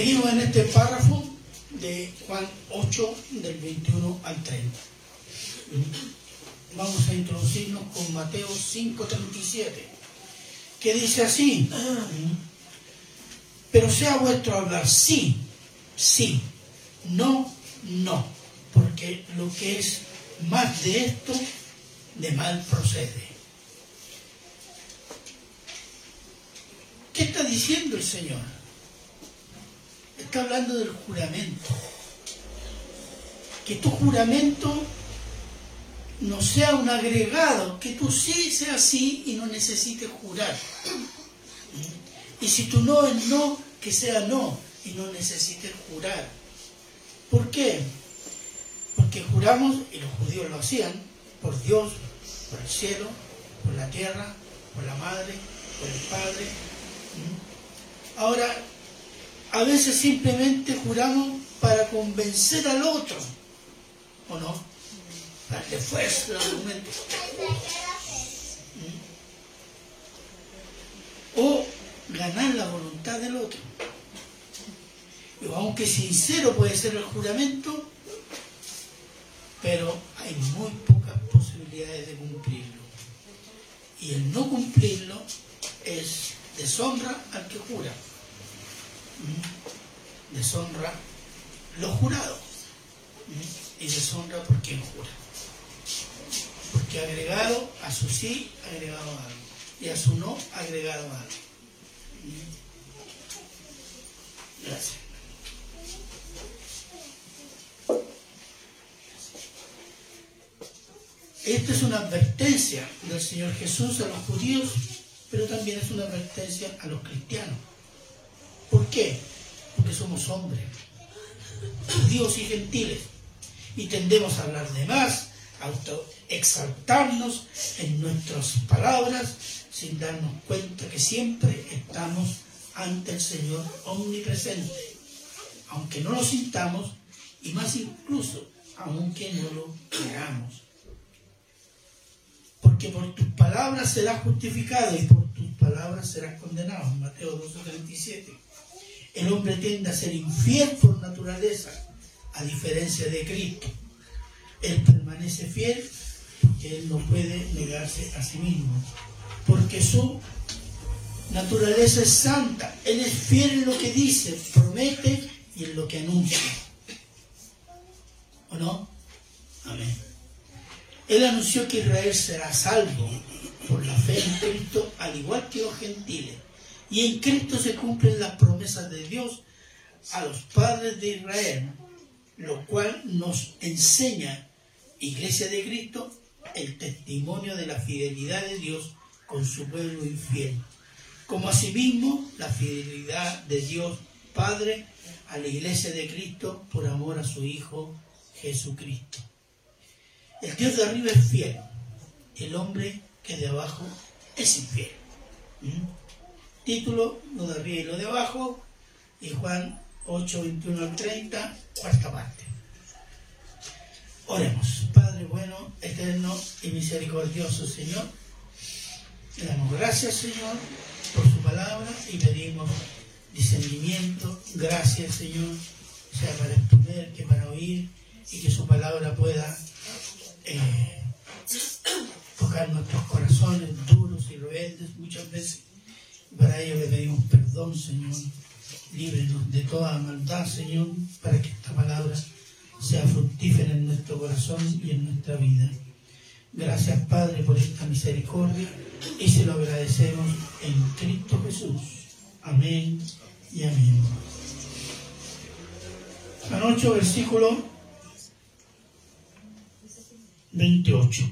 Seguimos en este párrafo de Juan 8, del 21 al 30. Vamos a introducirnos con Mateo 5, 37, que dice así, pero sea vuestro hablar sí, sí, no, no, porque lo que es más de esto, de mal procede. ¿Qué está diciendo el Señor? Está hablando del juramento. Que tu juramento no sea un agregado, que tú sí sea sí y no necesites jurar. Y si tu no es no, que sea no y no necesites jurar. ¿Por qué? Porque juramos, y los judíos lo hacían, por Dios, por el cielo, por la tierra, por la madre, por el padre, Ahora, a veces simplemente juramos para convencer al otro, ¿o no? Darle fuerza al argumento. O ganar la voluntad del otro. Aunque sincero puede ser el juramento, pero hay muy pocas posibilidades de cumplirlo. Y el no cumplirlo es deshonra al que jura. ¿Mm? Deshonra lo jurado. ¿Mm? Y deshonra por quien jura. Porque agregado a su sí, agregado algo. Y a su no, agregado algo. ¿Mm? Gracias. Esta es una advertencia del Señor Jesús a los judíos pero también es una advertencia a los cristianos. ¿Por qué? Porque somos hombres, judíos y gentiles, y tendemos a hablar de más, a autoexaltarnos en nuestras palabras, sin darnos cuenta que siempre estamos ante el Señor omnipresente, aunque no lo sintamos, y más incluso, aunque no lo queramos porque por tus palabras serás justificado y por tus palabras serás condenado. Mateo 12:37. El hombre tiende a ser infiel por naturaleza, a diferencia de Cristo. Él permanece fiel porque él no puede negarse a sí mismo, porque su naturaleza es santa. Él es fiel en lo que dice, promete y en lo que anuncia. ¿O no? Amén. Él anunció que Israel será salvo por la fe en Cristo, al igual que los gentiles. Y en Cristo se cumplen las promesas de Dios a los padres de Israel, lo cual nos enseña, Iglesia de Cristo, el testimonio de la fidelidad de Dios con su pueblo infiel, como asimismo la fidelidad de Dios Padre a la Iglesia de Cristo por amor a su Hijo Jesucristo. El Dios de arriba es fiel, el hombre que de abajo es infiel. ¿Mm? Título, lo de arriba y lo de abajo, y Juan 8, 21 al 30, cuarta parte. Oremos, Padre bueno, eterno y misericordioso Señor. Le damos gracias, Señor, por su palabra y pedimos discernimiento. Gracias, Señor, sea para exponer que para oír y que su palabra pueda eh, tocar nuestros corazones duros y rebeldes muchas veces. Para ello le pedimos perdón, Señor. Líbrenos de toda maldad, Señor, para que esta palabra sea fructífera en nuestro corazón y en nuestra vida. Gracias, Padre, por esta misericordia y se lo agradecemos en Cristo Jesús. Amén y amén. Anoche, versículo 28.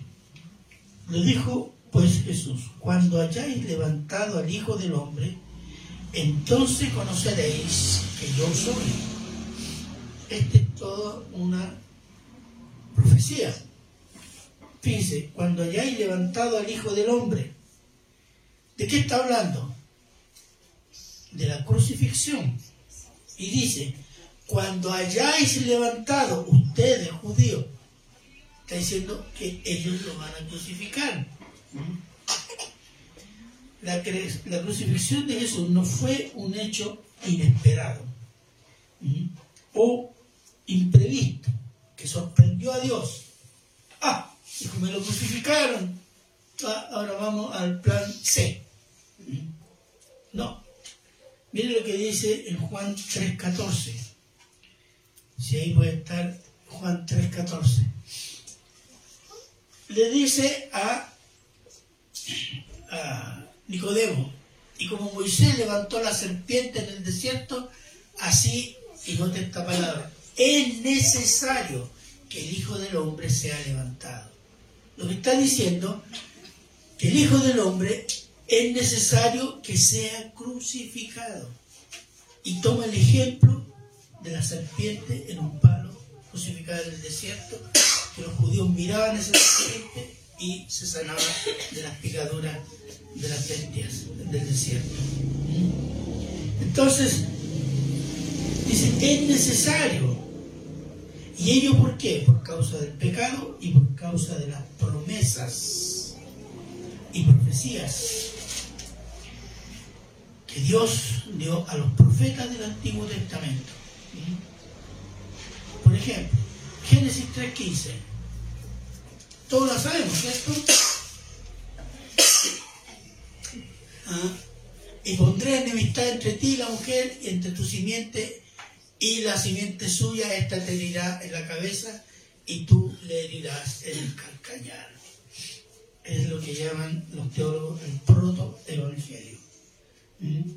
Le dijo pues Jesús, cuando hayáis levantado al Hijo del Hombre, entonces conoceréis que yo soy. Esta es toda una profecía. Fíjense, cuando hayáis levantado al Hijo del Hombre, ¿de qué está hablando? De la crucifixión. Y dice, cuando hayáis levantado, ustedes judíos, está diciendo que ellos lo van a crucificar. La, crucifixión de Jesús no fue un hecho inesperado. o imprevisto que sorprendió a Dios. Ah, dijo, me lo crucificaron. Ah, ahora vamos al plan C. No. Miren lo que dice en Juan 3.14. Si ahí puede estar Juan 3.14. Le dice a, Nicodemo, y como Moisés levantó la serpiente en el desierto, así, y note esta palabra, es necesario que el Hijo del Hombre sea levantado. Lo que está diciendo, que el Hijo del Hombre es necesario que sea crucificado. Y toma el ejemplo de la serpiente en un palo crucificada en el desierto, que los judíos miraban esa serpiente y se sanaban de las picaduras de las bestias del desierto. Entonces, dice, es necesario. ¿Y ello por qué? Por causa del pecado y por causa de las promesas y profecías que Dios dio a los profetas del Antiguo Testamento. Por ejemplo, Génesis 3.15. Todos lo sabemos, ¿cierto? ¿Ah? Y pondré enemistad entre ti y la mujer, y entre tu simiente y la simiente suya, esta te herirá en la cabeza y tú le herirás en el calcañar. Es lo que llaman los teólogos el proto-evangelio. ¿Mm?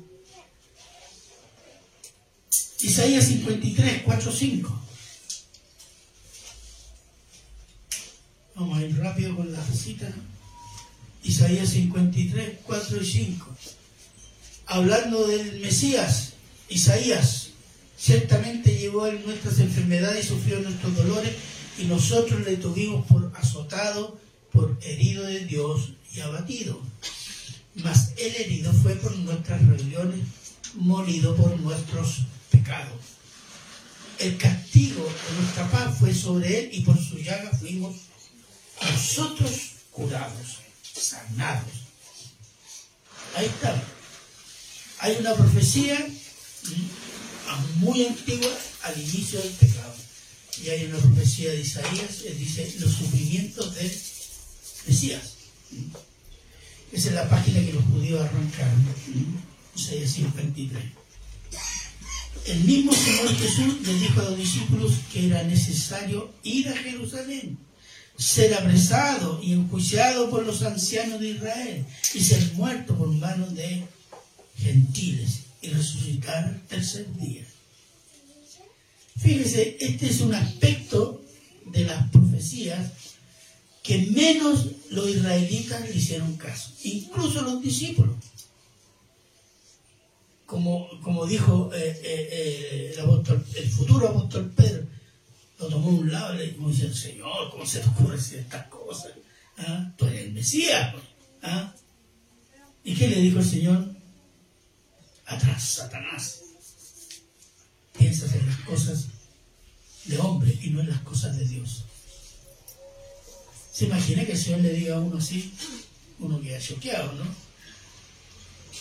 Isaías 53, 4, 5. Vamos a ir rápido con la cita. Isaías 53, 4 y 5. Hablando del Mesías, Isaías, ciertamente llevó en nuestras enfermedades y sufrió nuestros dolores, y nosotros le tuvimos por azotado, por herido de Dios y abatido. Mas el herido fue por nuestras rebeliones, molido por nuestros pecados. El castigo de nuestra paz fue sobre él y por su llaga fuimos nosotros curados sanados. Ahí está. Hay una profecía muy antigua al inicio del pecado. Y hay una profecía de Isaías que dice los sufrimientos del Mesías. Esa es la página que los judíos arrancaron. Isaías 53. El mismo Señor Jesús le dijo a los discípulos que era necesario ir a Jerusalén ser apresado y enjuiciado por los ancianos de Israel y ser muerto por manos de gentiles y resucitar el tercer día. Fíjese, este es un aspecto de las profecías que menos los israelitas le hicieron caso, incluso los discípulos. Como, como dijo eh, eh, eh, el, el futuro apóstol Pedro, lo tomó un lado y le dijo, Señor, ¿cómo se te ocurre decir estas cosas? ¿Ah? Tú eres el Mesías. Pues. ¿Ah? ¿Y qué le dijo el Señor? Atrás, Satanás. Piensas en las cosas de hombre y no en las cosas de Dios. ¿Se imagina que el Señor le diga a uno así? Uno queda choqueado, ¿no?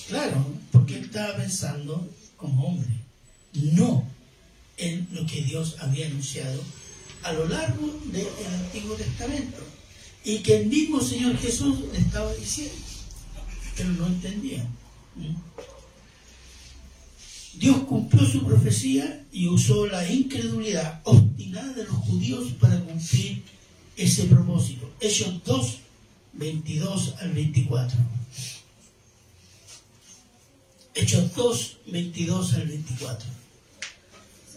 Claro, porque él estaba pensando como hombre, no en lo que Dios había anunciado a lo largo del Antiguo Testamento y que el mismo Señor Jesús le estaba diciendo, pero no entendían. Dios cumplió su profecía y usó la incredulidad obstinada de los judíos para cumplir ese propósito. Hechos 2, 22 al 24. Hechos 2, 22 al 24.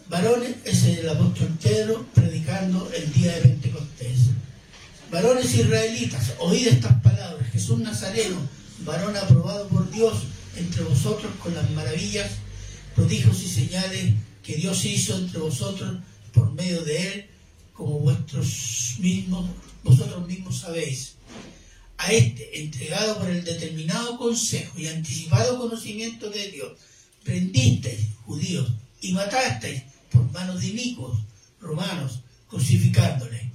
Varones, es el apóstol Pedro predicando el día de Pentecostés. Varones israelitas, oíd estas palabras. Jesús Nazareno, varón aprobado por Dios entre vosotros con las maravillas, prodigios y señales que Dios hizo entre vosotros por medio de él, como vuestros mismos, vosotros mismos sabéis. A este, entregado por el determinado consejo y anticipado conocimiento de Dios, prendisteis, judíos, y matasteis por manos de inicuos romanos, crucificándole,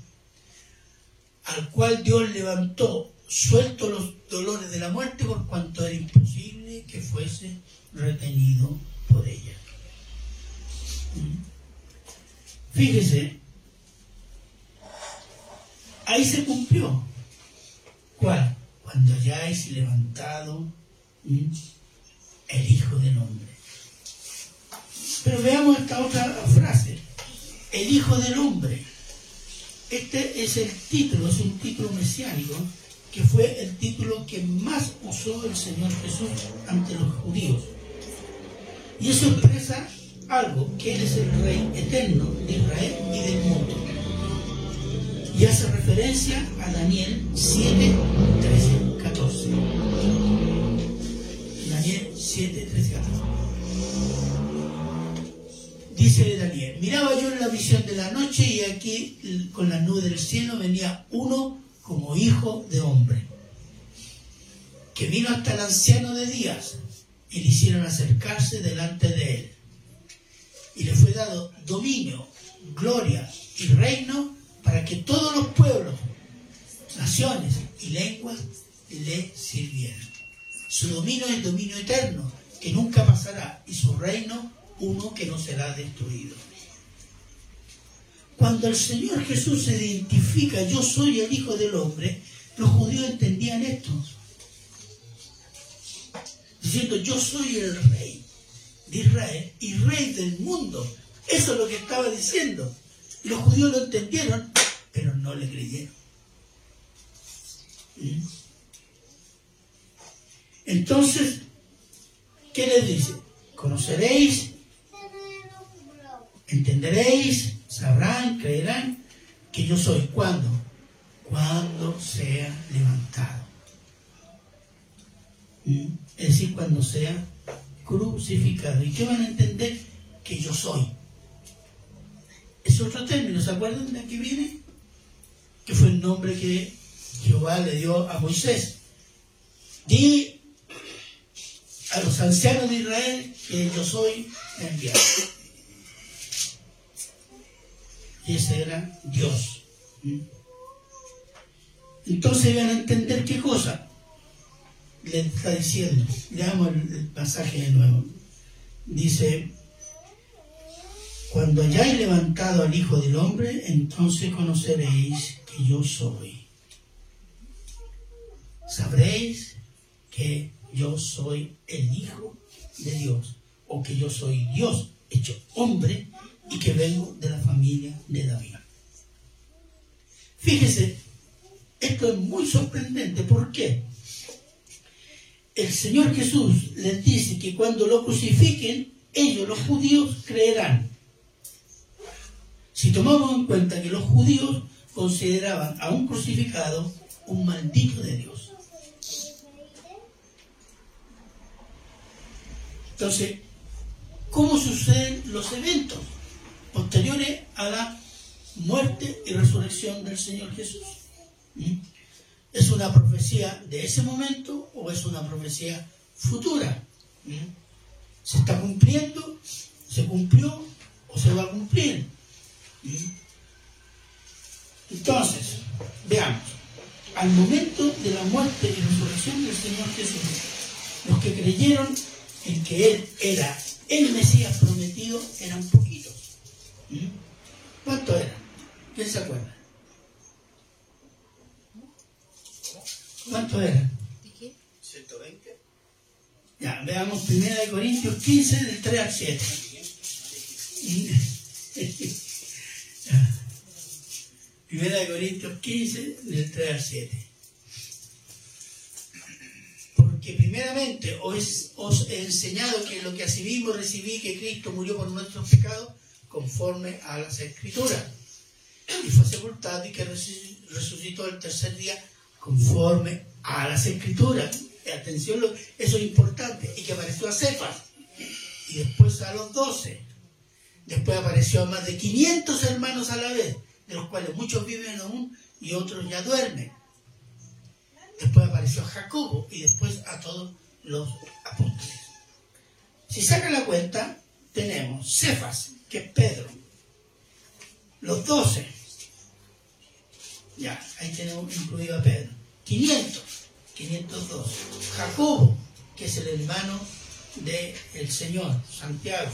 al cual Dios levantó suelto los dolores de la muerte por cuanto era imposible que fuese retenido por ella. ¿Mm? Fíjese, ahí se cumplió. ¿Cuál? Cuando hayáis levantado el Hijo del Hombre. Pero veamos esta otra frase, el Hijo del Hombre. Este es el título, es un título mesiánico, que fue el título que más usó el Señor Jesús ante los judíos. Y eso expresa algo, que Él es el Rey eterno de Israel y del mundo. Y hace referencia a Daniel 7, 13, 14. Daniel 7, 13, 14. Dice Daniel, miraba yo en la visión de la noche y aquí con la nube del cielo venía uno como hijo de hombre, que vino hasta el anciano de días y le hicieron acercarse delante de él. Y le fue dado dominio, gloria y reino para que todos los pueblos, naciones y lenguas le sirvieran. Su dominio es dominio eterno, que nunca pasará, y su reino uno que no será destruido. Cuando el Señor Jesús se identifica, yo soy el Hijo del Hombre, los judíos entendían esto. Diciendo, yo soy el rey de Israel y rey del mundo. Eso es lo que estaba diciendo. Y los judíos lo entendieron, pero no le creyeron. ¿Mm? Entonces, ¿qué les dice? Conoceréis entenderéis, sabrán, creerán que yo soy. ¿Cuándo? Cuando sea levantado. ¿Mm? Es decir, cuando sea crucificado. ¿Y qué van a entender? Que yo soy. Es otro término, ¿se acuerdan de aquí viene? Que fue el nombre que Jehová le dio a Moisés. Di a los ancianos de Israel que yo soy enviado ese era Dios. Entonces van a entender qué cosa le está diciendo. Leamos el, pasaje de nuevo. Dice, cuando hayáis levantado al Hijo del Hombre, entonces conoceréis que yo soy. Sabréis que yo soy el Hijo de Dios, o que yo soy Dios hecho hombre y que vengo de la familia de David. Fíjese, esto es muy sorprendente. ¿Por qué? El Señor Jesús les dice que cuando lo crucifiquen, ellos, los judíos, creerán. Si tomamos en cuenta que los judíos consideraban a un crucificado un maldito de Dios. Entonces, ¿cómo suceden los eventos? Posteriores a la muerte y resurrección del Señor Jesús. ¿Mm? ¿Es una profecía de ese momento o es una profecía futura? ¿Mm? ¿Se está cumpliendo? ¿Se cumplió o se va a cumplir? ¿Mm? Entonces, veamos, al momento de la muerte y resurrección del Señor Jesús, los que creyeron en que Él era el Mesías prometido eran poquitos. ¿Cuánto era? ¿Quién se acuerda? ¿Cuánto era? 120. Ya, veamos 1 Corintios 15, del 3 al 7. Primera de Corintios 15, del 3 al 7. Porque primeramente os, os, he enseñado que lo que así mismo recibí, que Cristo murió por nuestros pecados, conforme a las escrituras. Y fue sepultado y que resucitó el tercer día conforme a las escrituras. atención, eso es importante. Y que apareció a Cefas. Y después a los doce. Después apareció a más de 500 hermanos a la vez, de los cuales muchos viven aún y otros ya duermen. Después apareció a Jacobo y después a todos los apóstoles. Si sacan la cuenta, tenemos Cefas, que Pedro. Los doce. Ya, ahí tenemos incluido a Pedro. 500, 502. Jacobo, que es el hermano del Señor, Santiago.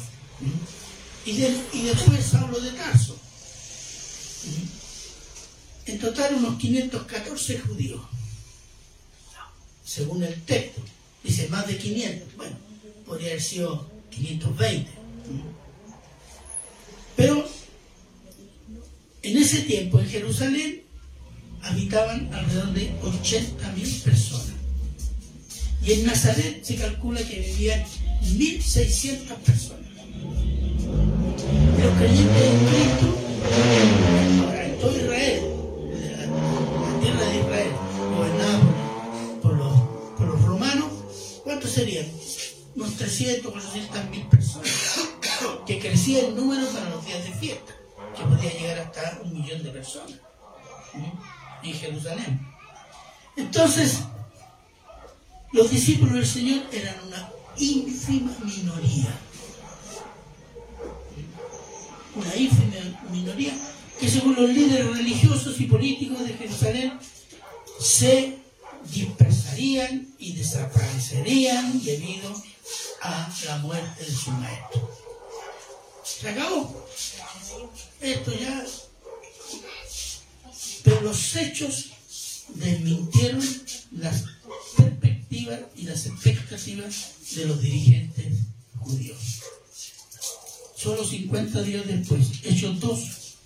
Y, y después Saulo de Tarso, En total unos 514 judíos, según el texto. Dice más de 500. Bueno, podría haber sido 520. Pero en ese tiempo en Jerusalén habitaban alrededor de 80.000 personas. Y en Nazaret se calcula que vivían 1.600 personas. Los creyentes en Cristo, en todo Israel, la, tierra de Israel, gobernada por, los, por los romanos, ¿cuántos serían? Unos 300, 400 mil personas, que crecía el número para los días de fiesta, que podía llegar hasta un millón de personas en Jerusalén. Entonces, los discípulos del Señor eran una ínfima minoría. Una ínfima minoría que según los líderes religiosos y políticos de Jerusalén se dispersarían y desaparecerían debido a la muerte de su maestro. Se acabó. Esto ya pero los hechos desmintieron las perspectivas y las expectativas de los dirigentes judíos. Solo 50 días después, Hechos 2,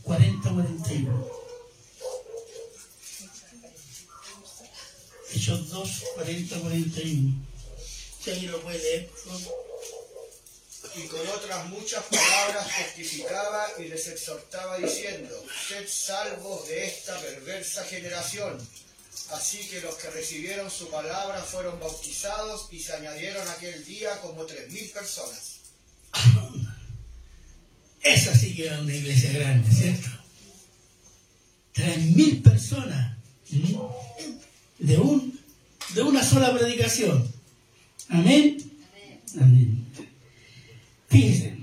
40-41. Hechos 2, 40-41. Si alguien lo puede leer, por favor y con otras muchas palabras testificaba y les exhortaba diciendo, sed salvos de esta perversa generación. Así que los que recibieron su palabra fueron bautizados y se añadieron aquel día como tres mil personas. Esa sí que era una iglesia grande, ¿cierto? Tres mil personas de, un, de una sola predicación. Amén. Amén. Fíjense,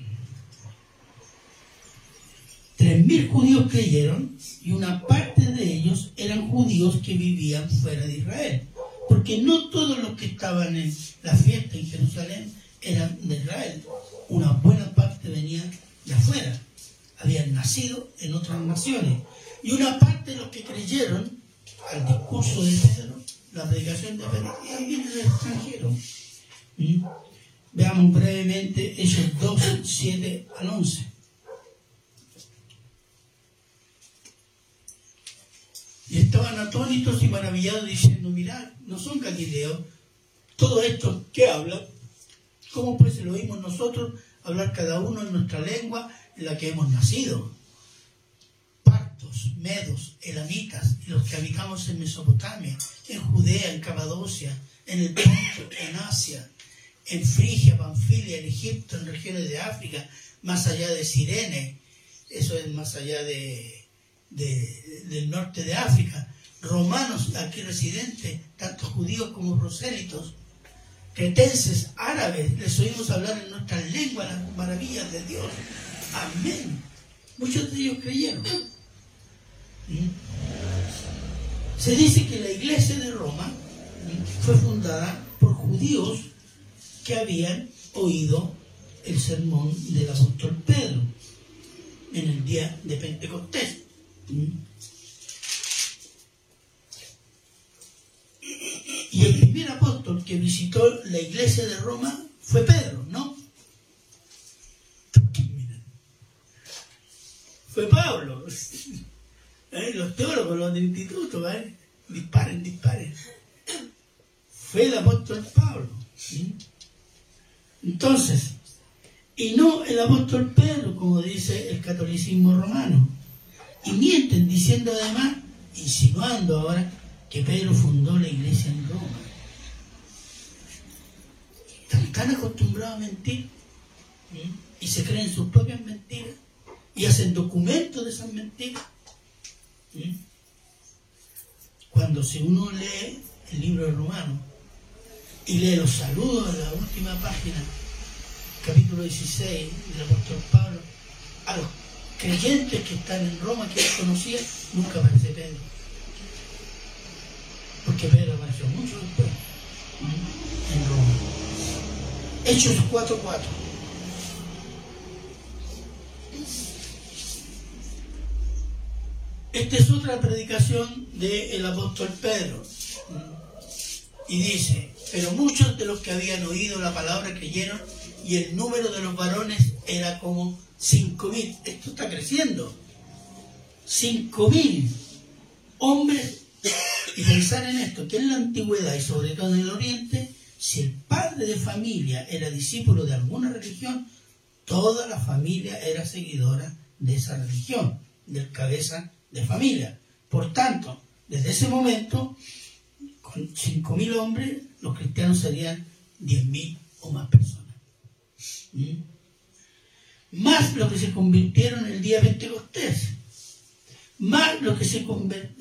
tres mil judíos creyeron y una parte de ellos eran judíos que vivían fuera de Israel. Porque no todos los que estaban en la fiesta en Jerusalén eran de Israel. Una buena parte venía de afuera. Habían nacido en otras naciones. Y una parte de los que creyeron al discurso de Pedro, la predicación de Pedro, también era extranjero. ¿Mm? Veamos brevemente esos 2, 7 al 11. Y estaban atónitos y maravillados diciendo, mirad, no son galileos, todo esto que hablan, ¿cómo pues lo oímos nosotros hablar cada uno en nuestra lengua en la que hemos nacido? Partos, medos, elamitas y los que habitamos en Mesopotamia, en Judea, en Capadocia, en el Ponto, en Asia, en Frigia, Panfilia, en Egipto, en regiones de África, más allá de Sirene, eso es más allá de, del norte de África, romanos aquí residentes, tanto judíos como prosélitos, cretenses, árabes, les oímos hablar en nuestras lenguas las maravillas de Dios. Amén. Muchos de ellos creyeron. ¿Mm? Se dice que la iglesia de Roma fue fundada por judíos que habían oído el sermón del apóstol Pedro en el día de Pentecostés. Y el primer apóstol que visitó la iglesia de Roma fue Pedro, ¿no? Fue Pablo. ¿Eh? Los teólogos, los del instituto, ¿eh? disparen, disparen. Fue el apóstol Pablo. Entonces, y no el apóstol Pedro, como dice el catolicismo romano. Y mienten diciendo además, insinuando ahora, que Pedro fundó la iglesia en Roma. Están tan acostumbrados a mentir y se creen sus propias mentiras y hacen documentos de esas mentiras. Cuando si uno lee el libro de Romano, y lee los saludos de la última página, capítulo 16 del apóstol Pablo, a los creyentes que están en Roma, que él conocía, nunca aparece Pedro. Porque Pedro apareció mucho después en Roma. Hechos 4.4. Esta es otra predicación del apóstol Pedro. Y dice, pero muchos de los que habían oído la palabra creyeron y el número de los varones era como cinco mil. Esto está creciendo. Cinco mil hombres. Y pensar en esto, que en la antigüedad y sobre todo en el oriente, si el padre de familia era discípulo de alguna religión, toda la familia era seguidora de esa religión, del cabeza de familia. Por tanto, desde ese momento, con 5.000 hombres, los cristianos serían 10.000 o más personas. ¿Mm? Más los que se convirtieron el día Pentecostés. Más los que se,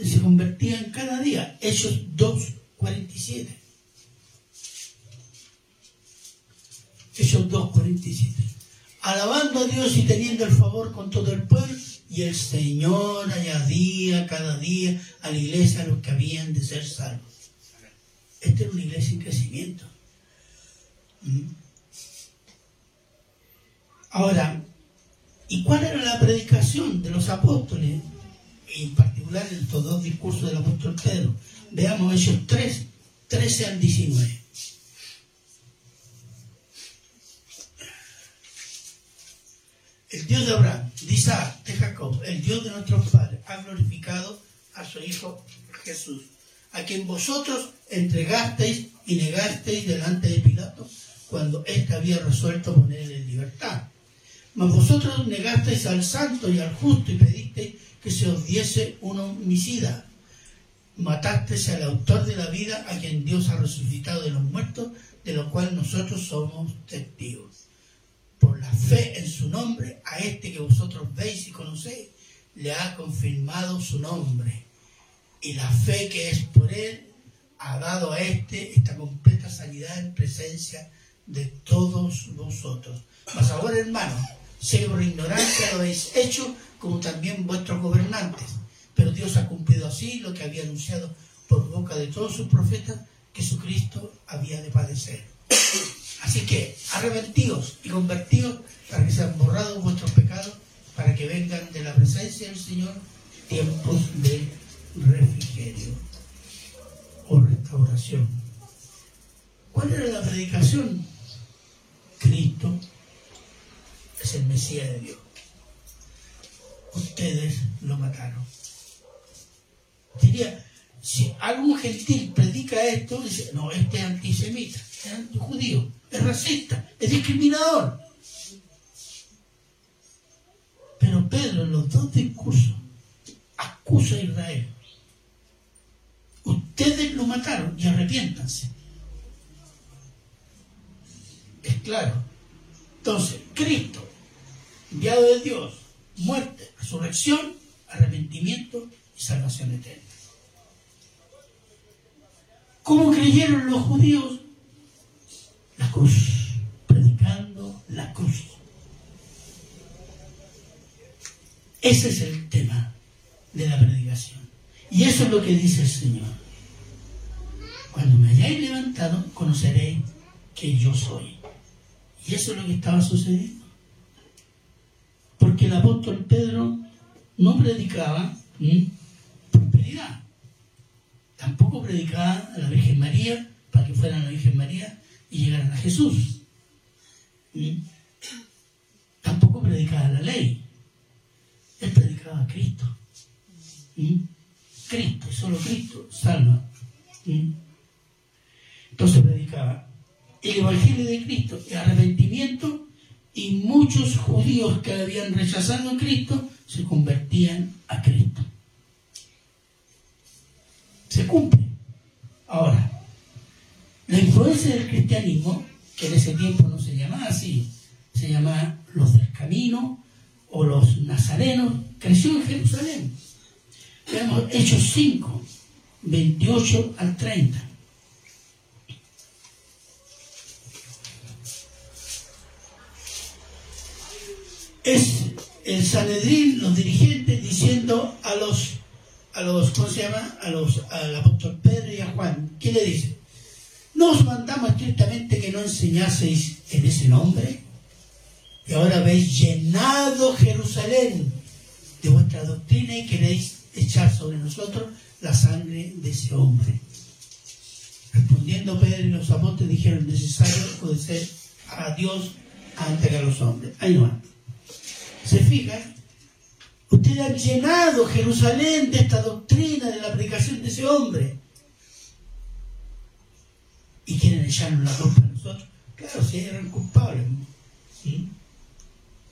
se convertían cada día. Hechos 2, 47. Hechos 2, 47. Alabando a Dios y teniendo el favor con todo el pueblo. Y el Señor añadía cada día a la iglesia los que habían de ser salvos. Esta es una iglesia en crecimiento. ¿Mm? Ahora, ¿y cuál era la predicación de los apóstoles? En particular en estos dos discursos del apóstol Pedro. Veamos esos tres, 13 al 19. El Dios de Abraham, de Isaac, de Jacob, el Dios de nuestros padres, ha glorificado a su Hijo Jesús, a quien vosotros entregasteis y negasteis delante de Pilato cuando éste había resuelto ponerle en libertad mas vosotros negasteis al santo y al justo y pedisteis que se os diese un homicida. Matasteis al autor de la vida, a quien Dios ha resucitado de los muertos, de lo cual nosotros somos testigos. Por la fe en su nombre, a este que vosotros veis y conocéis, le ha confirmado su nombre. Y la fe que es por él ha dado a este esta completa sanidad en presencia de todos vosotros. Mas ahora, hermanos, Sé que por ignorancia lo habéis hecho, como también vuestros gobernantes. Pero Dios ha cumplido así lo que había anunciado por boca de todos sus profetas, que su Cristo había de padecer. Así que arrepentidos y convertidos para que sean borrados vuestros pecados, para que vengan de la presencia del Señor tiempos de refrigerio o restauración. ¿Cuál era la predicación? Cristo es el Mesías de Dios. Ustedes lo mataron. Diría, si algún gentil predica esto, dice, no, este es antisemita, es antijudío, es racista, es discriminador. Pero Pedro en los dos discursos acusa a Israel. Ustedes lo mataron y arrepiéntanse. Es claro. Entonces, Cristo enviado de Dios, muerte, resurrección, arrepentimiento y salvación eterna. ¿Cómo creyeron los judíos? La cruz, predicando la cruz. Ese es el tema de la predicación. Y eso es lo que dice el Señor. Cuando me hayáis levantado, conoceréis que yo soy. Y eso es lo que estaba sucediendo porque el apóstol Pedro no predicaba prosperidad, tampoco predicaba a la Virgen María para que fueran a la Virgen María y llegaran a Jesús. Tampoco predicaba la ley, él predicaba a Cristo. Cristo, solo Cristo salva. Entonces predicaba el Evangelio de Cristo, el arrepentimiento y muchos judíos que habían rechazado a Cristo se convertían a Cristo. Se cumple. Ahora, la influencia del cristianismo, que en ese tiempo no se llamaba así, se llamaba los del camino o los nazarenos, creció en Jerusalén. Veamos Hechos 5, 28 al 30. es el Sanedrín, los dirigentes, diciendo a los, a los, ¿cómo se llama? A los, al apóstol Pedro y a Juan, ¿qué le dice? ¿No os mandamos estrictamente que no enseñaseis en ese nombre? Y ahora habéis llenado Jerusalén de vuestra doctrina y queréis echar sobre nosotros la sangre de ese hombre. Respondiendo Pedro y los apóstoles dijeron, necesario obedecer a Dios antes que a los hombres. Ahí va. ¿Se fijan? Ustedes han llenado Jerusalén de esta doctrina de la aplicación de ese hombre. Y quieren echarnos la culpa a nosotros. Claro, si eran culpables.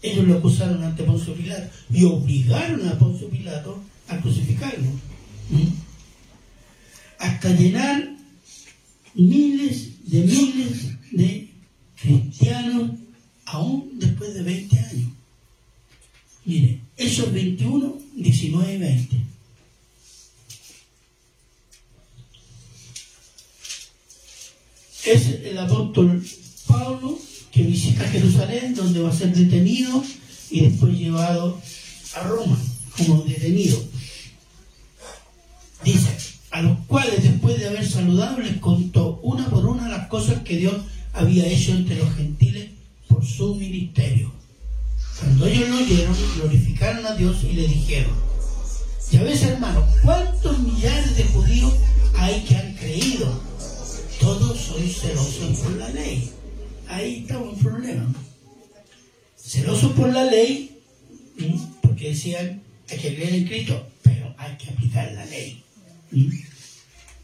Ellos lo acusaron ante Poncio Pilato y obligaron a Poncio Pilato a crucificarlo. Hasta llenar miles de miles de cristianos aún después de 20 años. Mire, esos 21, 19 y 20. Es el apóstol Pablo que visita Jerusalén, donde va a ser detenido y después llevado a Roma como detenido. Dice, a los cuales después de haber saludado les contó una por una las cosas que Dios había hecho entre los gentiles por su ministerio. Cuando ellos lo oyeron, glorificaron a Dios y le dijeron, ya ves hermano, ¿cuántos millares de judíos hay que han creído? Todos sois celosos por la ley. Ahí está un problema. Celosos por la ley, porque decían, hay que creer en Cristo, pero hay que aplicar la ley.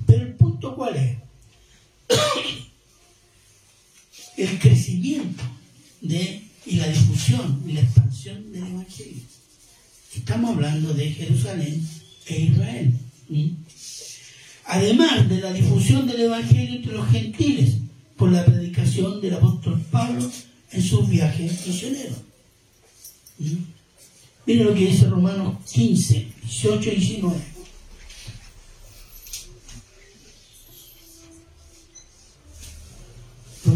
Pero el punto cuál es? el crecimiento de, y la difusión y la expansión del Evangelio. Estamos hablando de Jerusalén e Israel. Además de la difusión del Evangelio entre los gentiles, por la predicación del apóstol Pablo en sus viajes misioneros. Miren lo que dice Romanos 15, 18 y 19.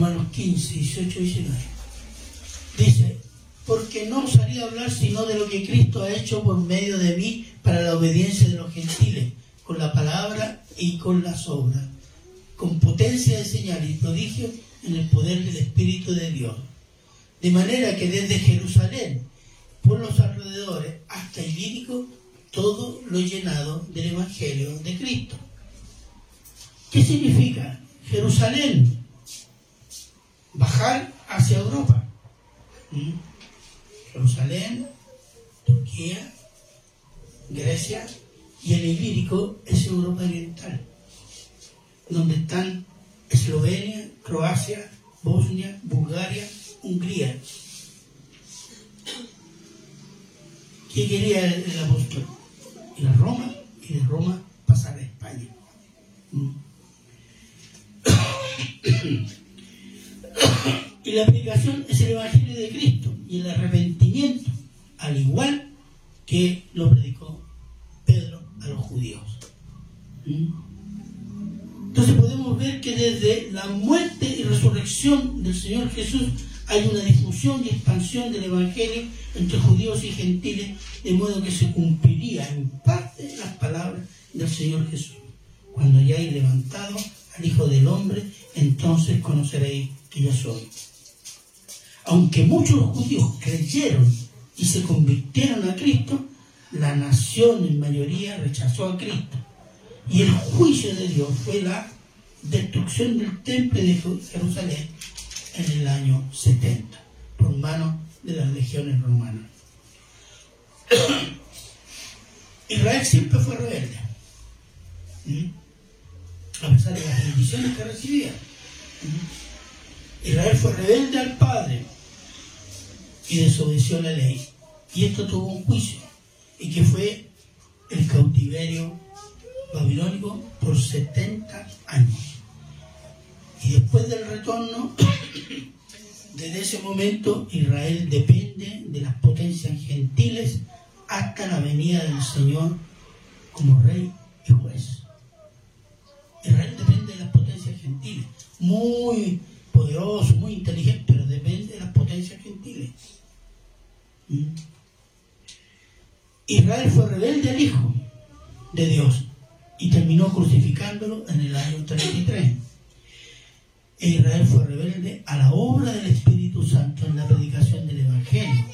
Romanos 15, 18 y 19. Dice, porque no osaría hablar sino de lo que Cristo ha hecho por medio de mí para la obediencia de los gentiles, con la palabra y con las obras, con potencia de señal y prodigio en el poder del Espíritu de Dios. De manera que desde Jerusalén, por los alrededores, hasta Ilírico, todo lo llenado del Evangelio de Cristo. ¿Qué significa? Jerusalén, bajar hacia Europa. ¿Mm? Jerusalén, Turquía, Grecia y el Ilírico es Europa Oriental, donde están Eslovenia, Croacia, Bosnia, Bulgaria, Hungría. ¿Qué quería el, apóstol? Ir a Roma y de Roma pasar a España. ¿Mm? Y la aplicación es el Evangelio de Cristo y el arrepentimiento, al igual que lo predicó Pedro a los judíos. Entonces podemos ver que desde la muerte y resurrección del Señor Jesús hay una difusión y expansión del Evangelio entre judíos y gentiles, de modo que se cumpliría en parte las palabras del Señor Jesús. Cuando hayáis levantado al Hijo del Hombre, entonces conoceréis que yo soy aunque muchos judíos creyeron y se convirtieron a Cristo, la nación en mayoría rechazó a Cristo. Y el juicio de Dios fue la destrucción del templo de Jerusalén en el año 70, por mano de las legiones romanas. Israel siempre fue rebelde, a pesar de las bendiciones que recibía. Israel fue rebelde al Padre y desobedeció la ley. Y esto tuvo un juicio, y que fue el cautiverio babilónico por 70 años. Y después del retorno, desde ese momento Israel depende de las potencias gentiles hasta la venida del Señor como rey y juez. Israel depende de las potencias gentiles, muy poderoso, muy inteligente, pero depende de las potencias gentiles. ¿Mm? Israel fue rebelde al Hijo de Dios y terminó crucificándolo en el año 33. E Israel fue rebelde a la obra del Espíritu Santo en la predicación del Evangelio.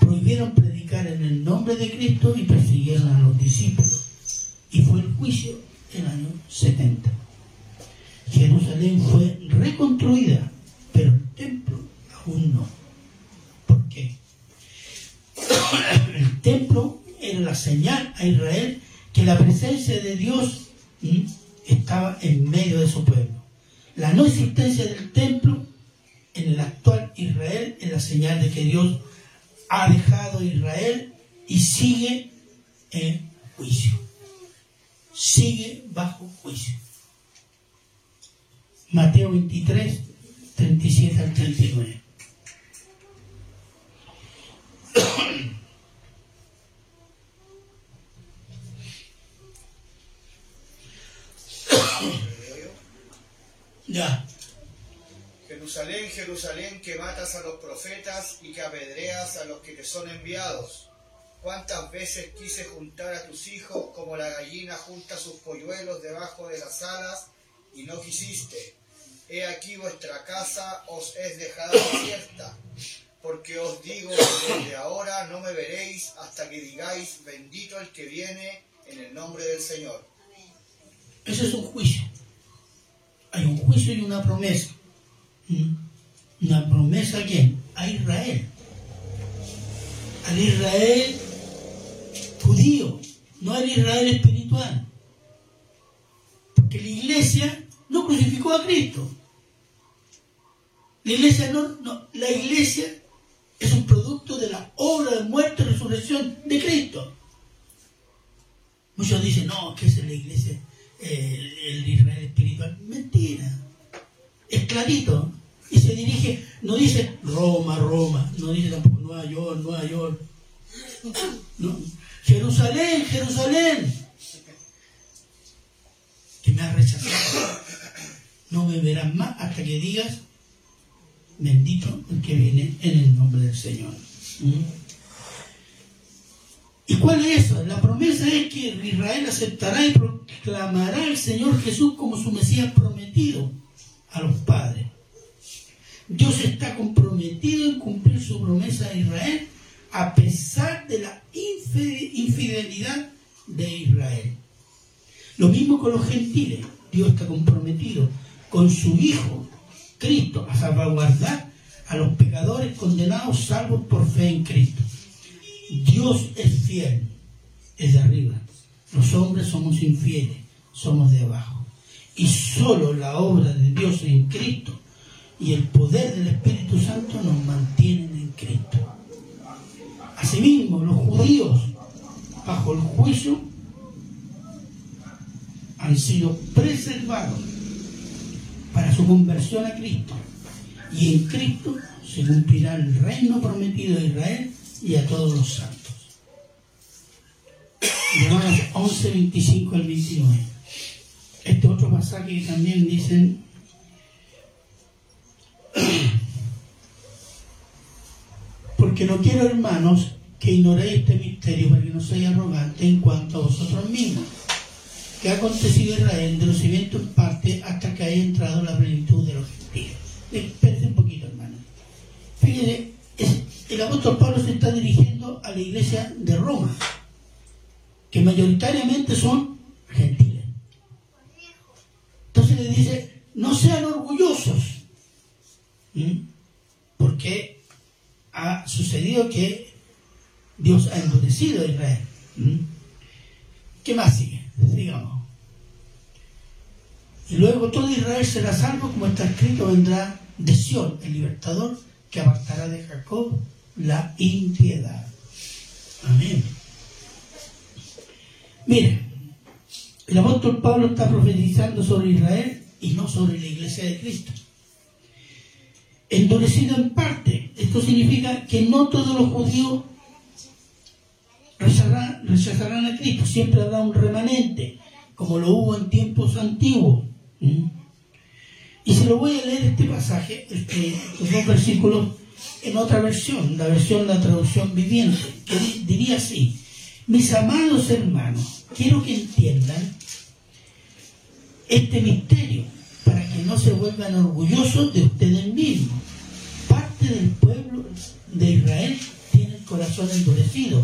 Prohibieron predicar en el nombre de Cristo y persiguieron a los discípulos el año 70. Jerusalén fue reconstruida, pero el templo aún no. ¿Por qué? El templo era la señal a Israel que la presencia de Dios estaba en medio de su pueblo. La no existencia del templo en el actual Israel es la señal de que Dios ha dejado a Israel y sigue en juicio. Sigue bajo juicio. Mateo 23, 37 al 39. ya. Jerusalén, Jerusalén, que matas a los profetas y que apedreas a los que te son enviados. ¿Cuántas veces quise juntar a tus hijos como la gallina junta sus polluelos debajo de las alas y no quisiste? He aquí vuestra casa os es dejada desierta, porque os digo que desde ahora no me veréis hasta que digáis, bendito el que viene en el nombre del Señor. Ese es un juicio. Hay un juicio y una promesa. ¿Mm? Una promesa a quién? A Israel. Al Israel judío, no al Israel espiritual. Porque la iglesia no crucificó a Cristo. La iglesia no, no, la iglesia es un producto de la obra de muerte y resurrección de Cristo. Muchos dicen, no, que es la iglesia, el, el Israel espiritual. Mentira. Es clarito. Y se dirige, no dice Roma, Roma, no dice tampoco Nueva York, Nueva York. No. Jerusalén, Jerusalén, que me has rechazado. No me verás más hasta que digas, bendito el que viene en el nombre del Señor. ¿Mm? ¿Y cuál es eso? La promesa es que Israel aceptará y proclamará al Señor Jesús como su Mesías prometido a los padres. Dios está comprometido en cumplir su promesa a Israel a pesar de la infidelidad de Israel. Lo mismo con los gentiles. Dios está comprometido con su Hijo, Cristo, a salvaguardar a los pecadores condenados salvos por fe en Cristo. Dios es fiel, es de arriba. Los hombres somos infieles, somos de abajo. Y solo la obra de Dios en Cristo y el poder del Espíritu Santo nos mantienen en Cristo. Asimismo, los judíos, bajo el juicio, han sido preservados para su conversión a Cristo. Y en Cristo se cumplirá el reino prometido a Israel y a todos los santos. Romanos 11, 25 al 29. Este otro pasaje que también dicen porque no quiero, hermanos, que ignoréis este misterio para que no seáis arrogantes en cuanto a vosotros mismos. Que ha acontecido Israel de los cimientos en parte hasta que haya entrado la plenitud de los gentiles. Espérense un poquito, hermano. Fíjense, el apóstol Pablo se está dirigiendo a la iglesia de Roma, que mayoritariamente son gentiles. Entonces le dice, no sean orgullosos ¿Mm? Porque ha sucedido que Dios ha endurecido a Israel. ¿Mm? ¿Qué más sigue? Sigamos. Y luego todo Israel será salvo, como está escrito, vendrá de Sión, el libertador, que apartará de Jacob la impiedad. Amén. Mire, el apóstol Pablo está profetizando sobre Israel y no sobre la iglesia de Cristo endurecido en parte. Esto significa que no todos los judíos rechazarán, a Cristo, siempre habrá un remanente, como lo hubo en tiempos antiguos. Y se lo voy a leer este pasaje, este, estos dos versículos, en otra versión, la versión de la traducción viviente, que diría así, mis amados hermanos, quiero que entiendan este misterio para que no se vuelvan orgullosos de ustedes mismos. Parte del pueblo de Israel tiene el corazón endurecido,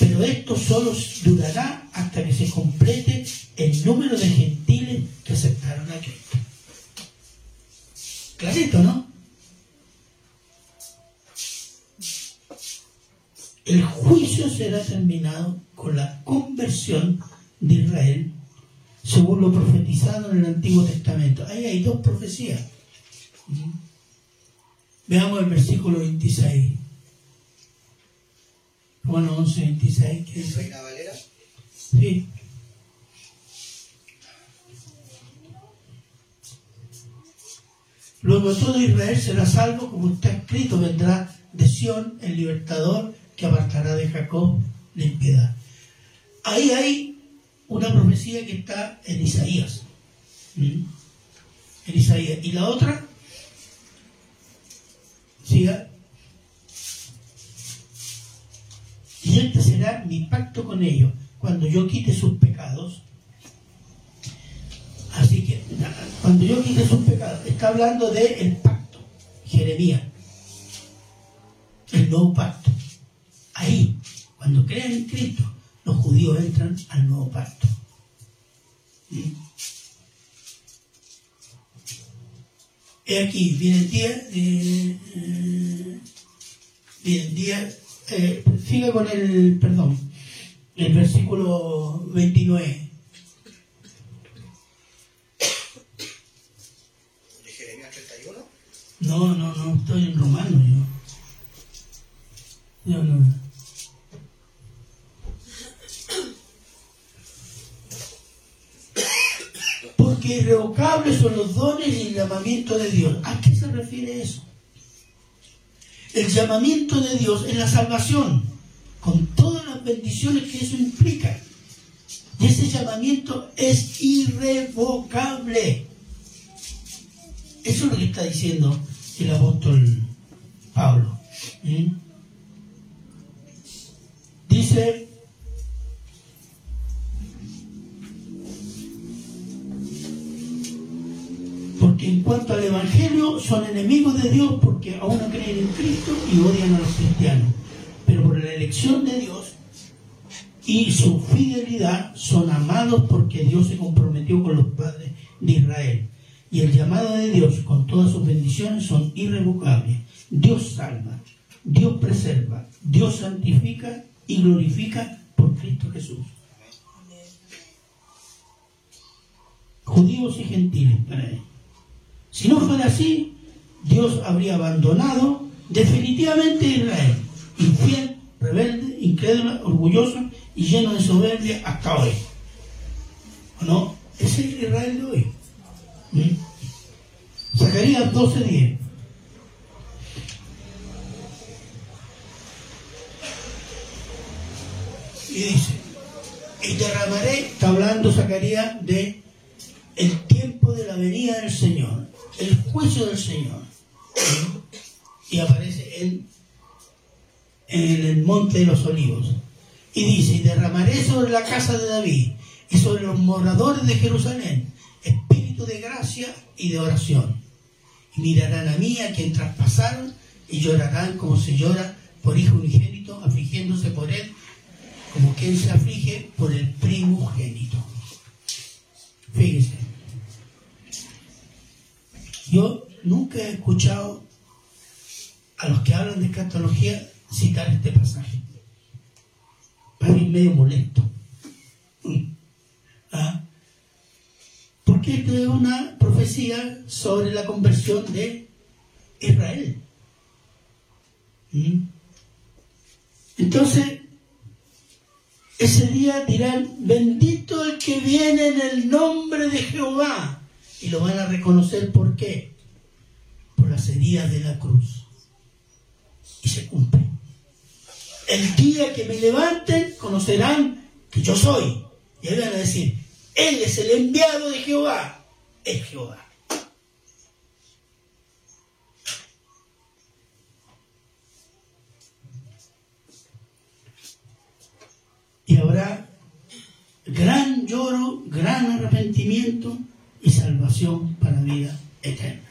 pero esto solo durará hasta que se complete el número de gentiles que aceptaron a Cristo. Clarito, ¿no? el juicio será terminado con la conversión de Israel, según lo profetizado en el Antiguo Testamento. Ahí hay dos profecías. Veamos el versículo 26. Romano 11, 26. ¿qué dice? ¿Reina Valera? Sí. Luego todo Israel será salvo, como está escrito, vendrá de Sión el libertador que apartará de Jacob la impiedad. Ahí hay una profecía que está en Isaías. ¿Mm? En Isaías. Y la otra, siga. Y este será mi pacto con ellos cuando yo quite sus pecados. Así que, cuando yo quite sus pecados, está hablando del el pacto, Jeremías, el nuevo pacto. Ahí, cuando crean en Cristo, los judíos entran al nuevo pacto. He aquí, viene el día, eh, eh, viene el día, eh, siga con el, perdón, el versículo 29. ¿De Jeremías 31? No, no, no, estoy en romano yo. Yo no. Porque irrevocables son los dones y el llamamiento de Dios. ¿A qué se refiere eso? El llamamiento de Dios es la salvación, con todas las bendiciones que eso implica. Y ese llamamiento es irrevocable. Eso es lo que está diciendo el apóstol Pablo. Dice, porque en cuanto al Evangelio son enemigos de Dios porque aún no creen en Cristo y odian a los cristianos. Pero por la elección de Dios y su fidelidad son amados porque Dios se comprometió con los padres de Israel. Y el llamado de Dios con todas sus bendiciones son irrevocables. Dios salva, Dios preserva, Dios santifica y glorifica por Cristo Jesús. Judíos y gentiles para él. Si no fuera así, Dios habría abandonado definitivamente a Israel, infiel, rebelde, incrédulo, orgulloso y lleno de soberbia hasta hoy. ¿O no? Es el Israel de hoy. ¿Mm? Zacarías 12:10. Y dice, y derramaré, está hablando Zacarías de el tiempo de la venida del Señor, el juicio del Señor. Y aparece en, en el monte de los olivos. Y dice, y derramaré sobre la casa de David y sobre los moradores de Jerusalén espíritu de gracia y de oración. Y mirarán a mí a quien traspasaron y llorarán como se llora por hijo unigénito, afligiéndose por él, como quien se aflige por el primogénito. Fíjense, yo nunca he escuchado a los que hablan de escatología citar este pasaje. Para mí medio molesto. ¿Ah? Porque esto es una profecía sobre la conversión de Israel. ¿Mm? Entonces, ese día dirán, bendito el que viene en el nombre de Jehová. Y lo van a reconocer por qué? Por las heridas de la cruz. Y se cumple. El día que me levanten, conocerán que yo soy. Y ahí van a decir, Él es el enviado de Jehová. Es Jehová. Y habrá gran lloro, gran arrepentimiento y salvación para vida eterna.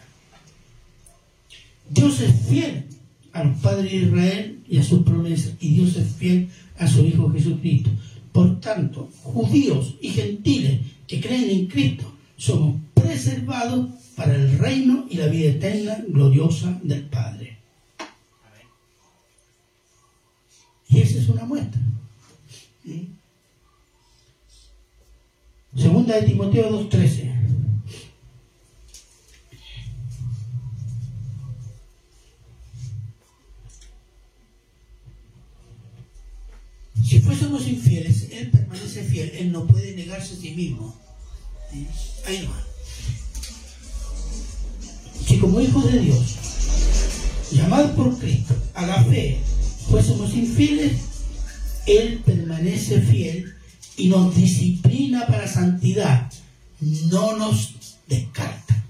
Dios es fiel a los padres de Israel y a sus promesas, y Dios es fiel a su Hijo Jesucristo. Por tanto, judíos y gentiles que creen en Cristo somos preservados para el reino y la vida eterna gloriosa del Padre. Y ese es una muestra. Segunda de Timoteo 2.13. infieles, Él permanece fiel, Él no puede negarse a sí mismo. Ahí no. Si como hijos de Dios, llamados por Cristo a la fe, fuésemos infieles, Él permanece fiel y nos disciplina para santidad, no nos descarta.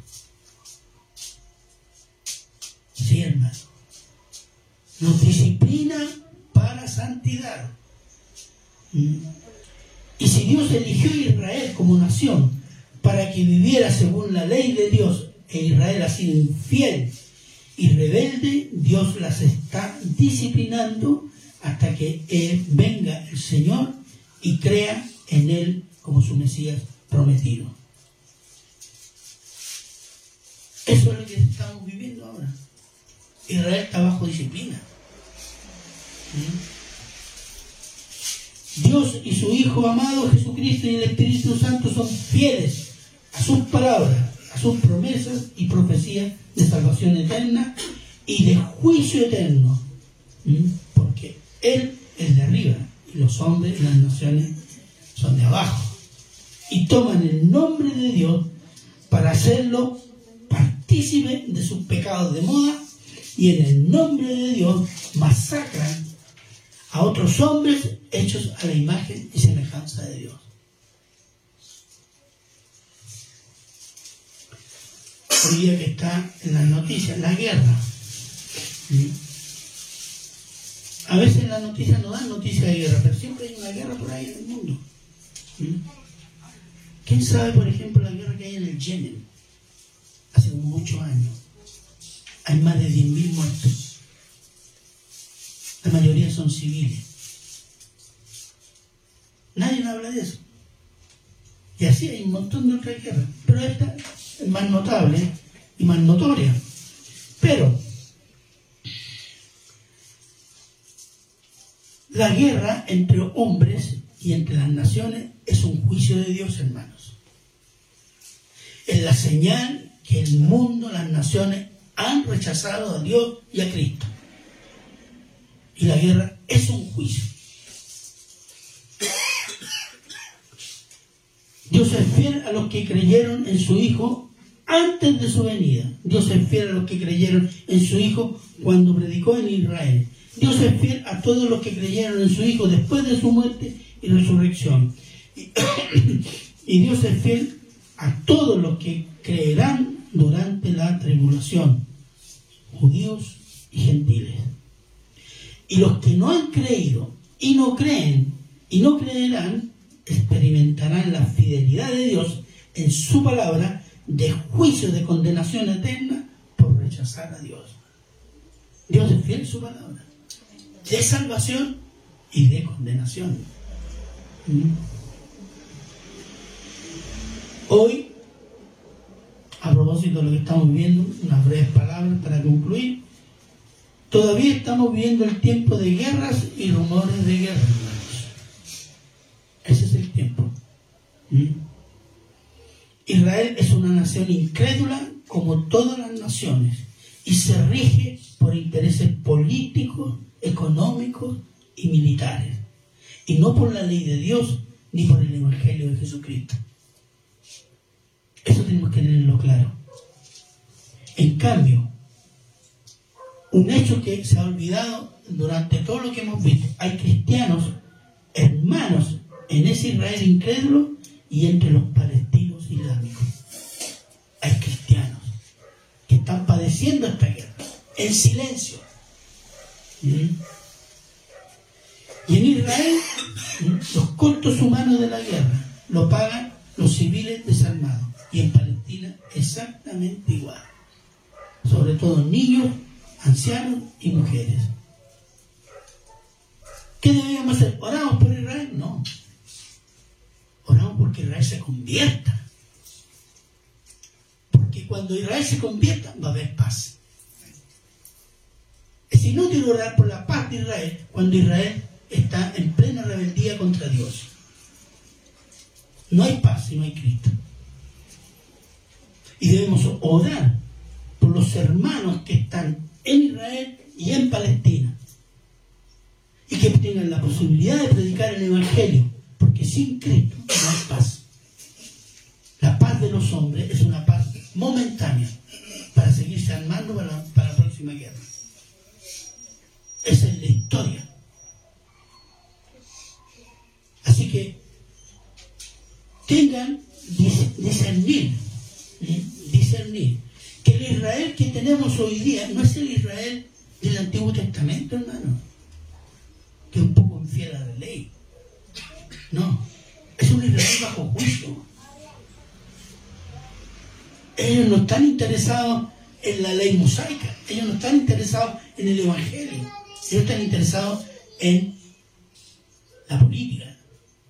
Sí, hermano. Nos disciplina para santidad. Y si Dios eligió a Israel como nación para que viviera según la ley de Dios, e Israel ha sido infiel y rebelde, Dios las está disciplinando hasta que él venga el Señor y crea en Él como su Mesías prometido. Eso es lo que estamos viviendo ahora. Israel está bajo disciplina. Dios y su Hijo amado Jesucristo y el Espíritu Santo son fieles a sus palabras, a sus promesas y profecías de salvación eterna y de juicio eterno. Porque Él es de arriba y los hombres y las naciones son de abajo. Y toman el nombre de Dios para hacerlo partícipe de sus pecados de moda y en el nombre de Dios masacran a otros hombres hechos a la imagen y semejanza de Dios. Hoy día que está en las noticias, la guerra. A veces las noticias no dan noticias de guerra, pero siempre hay una guerra por ahí en el mundo. ¿Quién sabe, por ejemplo, la guerra que hay en el Yemen? Hace muchos años. Hay más de 10.000 muertos. La mayoría son civiles. Nadie habla de eso. Y así hay un montón de otras guerras. Pero esta es más notable y más notoria. Pero La guerra entre hombres y entre las naciones es un juicio de Dios, hermanos. Es la señal que el mundo, las naciones han rechazado a Dios y a Cristo. Y la guerra es un juicio. Dios es fiel a los que creyeron en su Hijo antes de su venida. Dios es fiel a los que creyeron en su Hijo cuando predicó en Israel. Dios es fiel a todos los que creyeron en su Hijo después de su muerte y resurrección. Y, Dios es fiel a todos los que creerán durante la tribulación, judíos y gentiles. Y los que no han creído y no creen y no creerán, experimentarán la fidelidad de Dios en su palabra de juicio de condenación eterna por rechazar a Dios. Dios es fiel en su palabra de salvación y de condenación. ¿Mm? Hoy, a propósito de lo que estamos viendo, unas breves palabras para concluir, todavía estamos viendo el tiempo de guerras y rumores de guerra, Ese es el tiempo. ¿Mm? Israel es una nación incrédula como todas las naciones y se rige por intereses políticos económicos y militares, y no por la ley de Dios ni por el Evangelio de Jesucristo. Eso tenemos que tenerlo claro. En cambio, un hecho que se ha olvidado durante todo lo que hemos visto, hay cristianos, hermanos, en ese Israel incrédulo y entre los palestinos islámicos. Hay cristianos que están padeciendo esta guerra en silencio y en Israel, los costos humanos de la guerra lo pagan los civiles desarmados. Y en Palestina exactamente igual. Sobre todo niños, ancianos y mujeres. ¿Qué debíamos hacer? ¿Oramos por Israel? No. Oramos porque Israel se convierta. Porque cuando Israel se convierta va a haber paz. Es inútil orar por la paz de Israel cuando Israel está en plena rebeldía contra Dios. No hay paz si no hay Cristo. Y debemos orar por los hermanos que están en Israel y en Palestina. Y que tengan la posibilidad de predicar el Evangelio. Porque sin Cristo no hay paz. La paz de los hombres es una paz momentánea para seguirse armando para, la próxima guerra. Esa es la historia. Así que tengan discernir, discernir que el Israel que tenemos hoy día no es el Israel del Antiguo Testamento, hermano, que es un poco infiel a la ley. No, es un Israel bajo juicio. Ellos no están interesados en la ley mosaica, ellos no están interesados en el Evangelio, ellos están interesados en la política,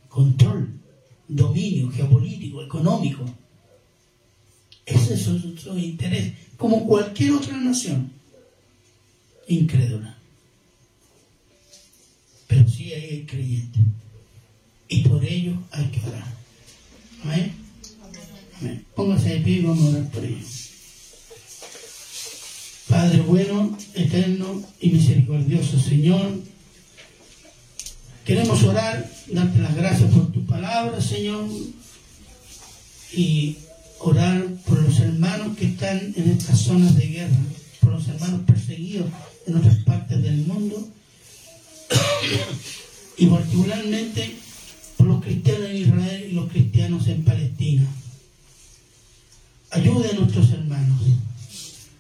control, dominio geopolítico, económico. Ese es su, interés, como cualquier otra nación incrédula. Pero sí hay creyentes. Y por ello hay que orar. Amén. Amén. Póngase de pie y vamos a orar por ellos. Padre bueno, eterno y misericordioso Señor, queremos orar, darte las gracias por tu palabra, Señor, y orar por los hermanos que están en estas zonas de guerra, por los hermanos perseguidos en otras partes del mundo, y particularmente por los cristianos en Israel y los cristianos en Palestina. Ayude a nuestros hermanos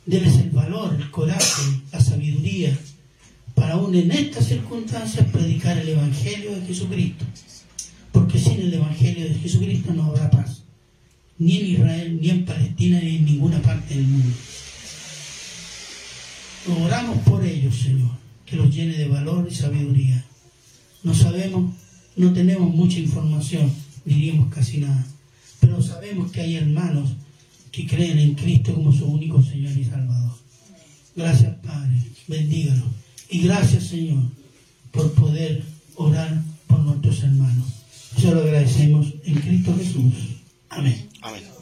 Debes el valor, el coraje, la sabiduría para aún en estas circunstancias predicar el Evangelio de Jesucristo. Porque sin el Evangelio de Jesucristo no habrá paz. Ni en Israel, ni en Palestina, ni en ninguna parte del mundo. Oramos por ellos, Señor, que los llene de valor y sabiduría. No sabemos, no tenemos mucha información, diríamos casi nada, pero sabemos que hay hermanos que creen en Cristo como su único Señor y Salvador. Gracias, Padre. Bendígalo. Y gracias, Señor, por poder orar por nuestros hermanos. Eso lo agradecemos en Cristo Jesús. Amén. Amén.